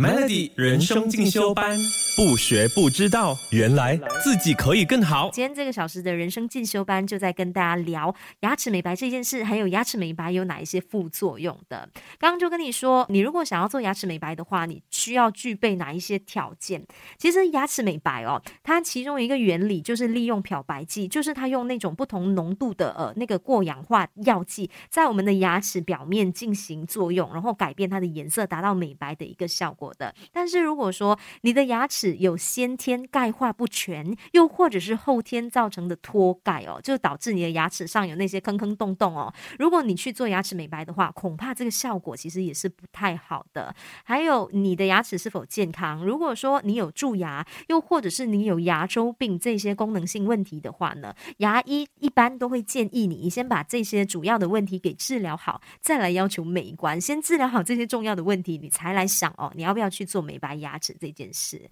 Melody 人生进修班，不学不知道，原来自己可以更好。今天这个小时的人生进修班就在跟大家聊牙齿美白这件事，还有牙齿美白有哪一些副作用的。刚刚就跟你说，你如果想要做牙齿美白的话，你需要具备哪一些条件？其实牙齿美白哦，它其中一个原理就是利用漂白剂，就是它用那种不同浓度的呃那个过氧化药剂，在我们的牙齿表面进行作用，然后改变它的颜色，达到美白的一个效果的。但是如果说你的牙齿有先天钙化不全，又或者是后天造成的脱钙哦，就导致你的牙齿上有那些坑坑洞洞哦。如果你去做牙齿美白的话，恐怕这个效果其实也是不太好的。还有你的牙齿是否健康？如果说你有蛀牙，又或者是你有牙周病这些功能性问题的话呢，牙医一般都会建议，你先把这些主要的问题给治疗好，再来要求美观。先治疗好这些重要的问题，你才来想哦，你要不要去做美白牙齿这件事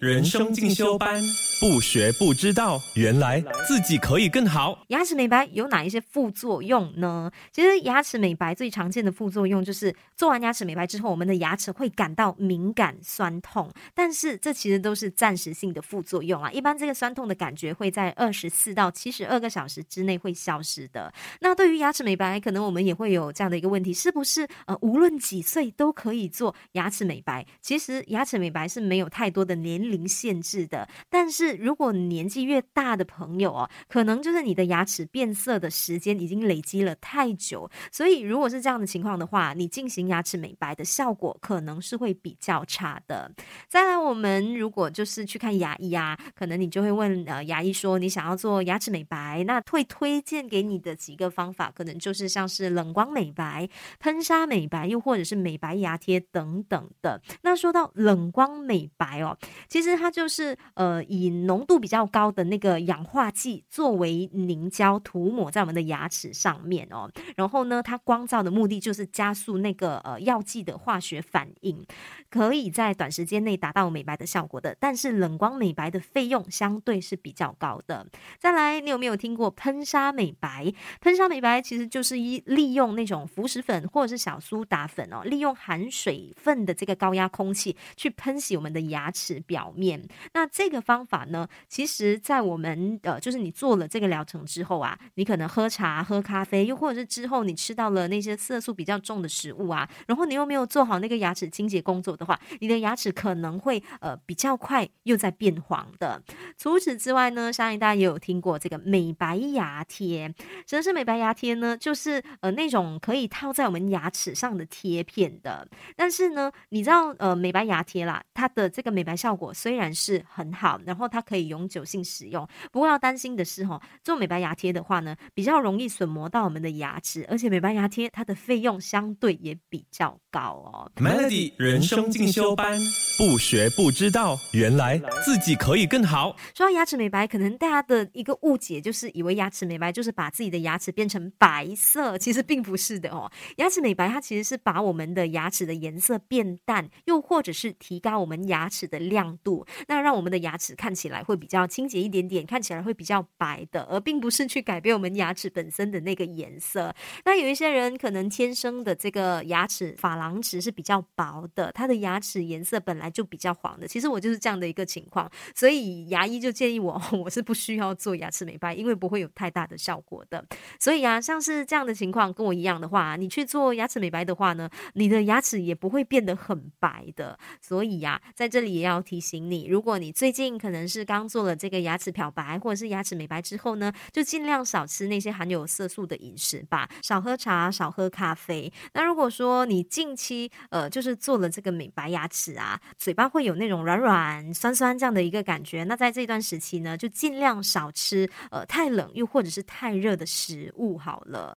人生进修班，不学不知道，原来自己可以更好。牙齿美白有哪一些副作用呢？其实牙齿美白最常见的副作用就是做完牙齿美白之后，我们的牙齿会感到敏感、酸痛，但是这其实都是暂时性的副作用啊。一般这个酸痛的感觉会在二十四到七十二个小时之内会消失的。那对于牙齿美白，可能我们也会有这样的一个问题：是不是呃，无论几岁都可以做牙齿美白？其实牙齿美白是没有太多的年龄限制的，但是如果年纪越大的朋友哦，可能就是你的牙齿变色的时间已经累积了太久，所以如果是这样的情况的话，你进行牙齿美白的效果可能是会比较差的。再来，我们如果就是去看牙医啊，可能你就会问呃牙医说你想要做牙齿美白，那会推荐给你的几个方法，可能就是像是冷光美白、喷砂美白，又或者是美白牙贴等等的。那说到冷光美白哦，其实它就是呃以浓度比较高的那个氧化剂作为凝胶涂抹在我们的牙齿上面哦，然后呢，它光照的目的就是加速那个呃药剂的化学反应，可以在短时间内达到美白的效果的。但是冷光美白的费用相对是比较高的。再来，你有没有听过喷砂美白？喷砂美白其实就是一利用那种浮石粉或者是小苏打粉哦，利用含水分的这个高压空气。去喷洗我们的牙齿表面，那这个方法呢，其实，在我们呃，就是你做了这个疗程之后啊，你可能喝茶、喝咖啡，又或者是之后你吃到了那些色素比较重的食物啊，然后你又没有做好那个牙齿清洁工作的话，你的牙齿可能会呃比较快又在变黄的。除此之外呢，相信大家也有听过这个美白牙贴。什么是美白牙贴呢？就是呃那种可以套在我们牙齿上的贴片的。但是呢，你知道呃美白牙贴啦，它的这个美白效果虽然是很好，然后它可以永久性使用，不过要担心的是哈，做美白牙贴的话呢，比较容易损磨到我们的牙齿，而且美白牙贴它的费用相对也比较高哦。Melody 人生进修班，不学不知道，原来自己可以更好。说到牙齿美白，可能大家的一个误解就是以为牙齿美白就是把自己的牙齿变成白色，其实并不是的哦。牙齿美白它其实是把我们的牙齿的颜色变淡，又或者是提高我们牙齿的亮度，那让我们的牙齿看起来会比较清洁一点点，看起来会比较白的，而并不是去改变我们牙齿本身的那个颜色。那有一些人可能天生的这个牙齿珐琅质是比较薄的，他的牙齿颜色本来就比较黄的。其实我就是这样的一个情况，所以牙医就建议我，我是不需要做牙齿美白，因为不会有太大的效果的。所以啊，像是这样的情况跟我一样的话，你去做牙齿美白的话呢，你的牙齿也不会变得很白的。所以呀，在这里也要提醒你，如果你最近可能是刚做了这个牙齿漂白或者是牙齿美白之后呢，就尽量少吃那些含有色素的饮食吧，少喝茶，少喝咖啡。那如果说你近期呃就是做了这个美白牙齿啊，嘴巴会有那种软软酸酸这样的一个感觉，那在这段时期呢，就尽量少吃呃太冷又或者是太热的食物好了。